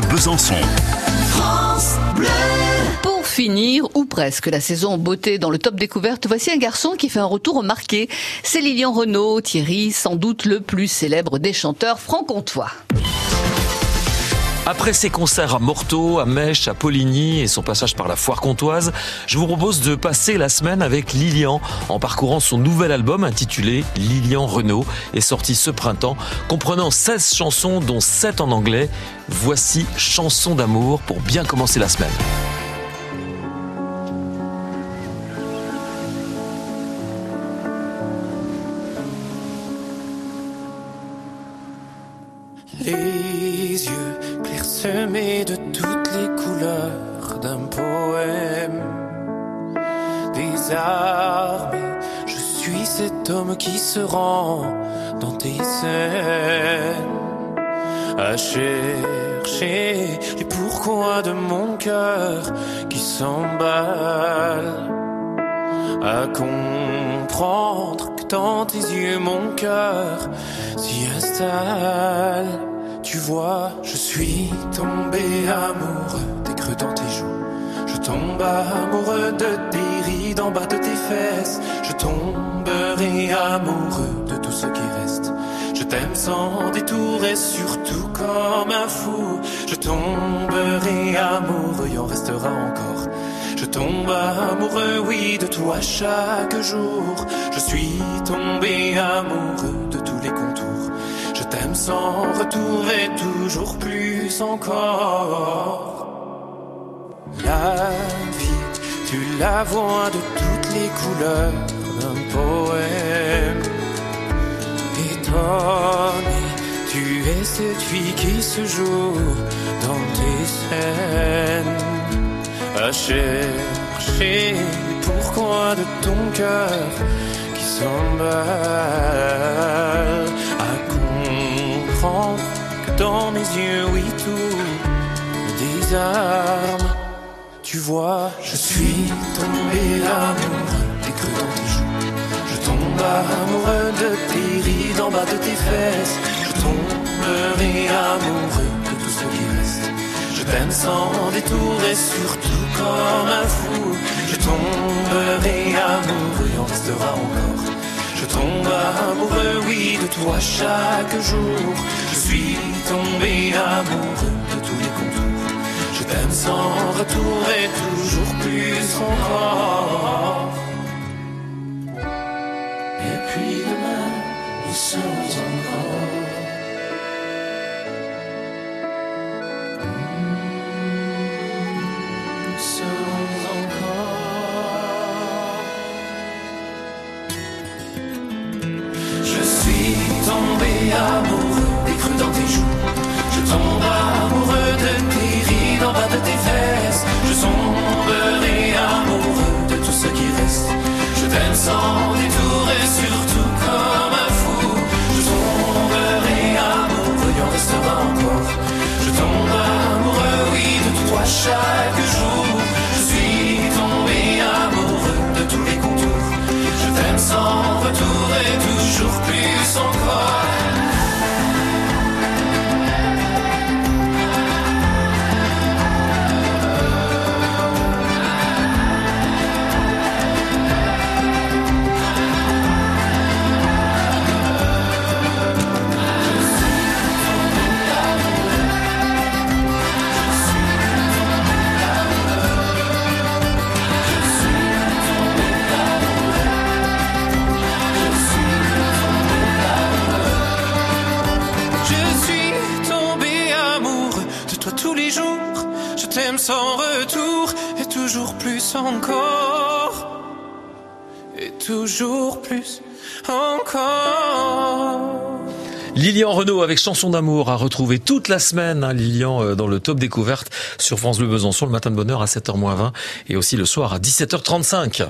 Besançon. Pour finir, ou presque, la saison beauté dans le top découverte, voici un garçon qui fait un retour remarqué. C'est Lilian Renault, Thierry, sans doute le plus célèbre des chanteurs franc-comtois. Après ses concerts à Morteau, à Mèche, à Poligny et son passage par la foire comtoise, je vous propose de passer la semaine avec Lilian en parcourant son nouvel album intitulé Lilian Renault et sorti ce printemps, comprenant 16 chansons dont 7 en anglais. Voici Chanson d'amour pour bien commencer la semaine. Clairsemés de toutes les couleurs d'un poème. Désarmé, je suis cet homme qui se rend dans tes scènes. À chercher les pourquoi de mon cœur qui s'emballe. À comprendre que dans tes yeux mon cœur s'y installe. Tu vois, je suis tombé amoureux des creux dans tes joues. Je tombe amoureux de tes rides en bas de tes fesses. Je tomberai amoureux de tout ce qui reste. Je t'aime sans détour et surtout comme un fou. Je tomberai amoureux, il en restera encore. Je tombe amoureux, oui, de toi chaque jour. Je suis tombé amoureux de tous les contours. Sans retour et toujours plus encore. La vie, tu la vois de toutes les couleurs d'un poème. Étonné, tu es cette fille qui se joue dans tes scènes. À chercher pourquoi de ton cœur qui s'emballe. Oui, tout me désarme. Tu vois, je suis tombé amoureux des creux dans tes joues. Je tombe amoureux de tes rides en bas de tes fesses. Je tomberai amoureux de tout ce qui reste. Je t'aime sans détour et surtout comme un fou. Je tomberai amoureux, en restera encore. Je tombe amoureux, oui, de toi chaque jour. Retour et toujours plus encore. Et puis demain, nous sommes encore. Nous t'aime sans retour et toujours plus encore. Et toujours plus encore. Lilian Renault avec Chanson d'amour à retrouver toute la semaine, hein, Lilian euh, dans le top découverte sur France Bleu Besançon le matin de bonheur à 7h20 et aussi le soir à 17h35.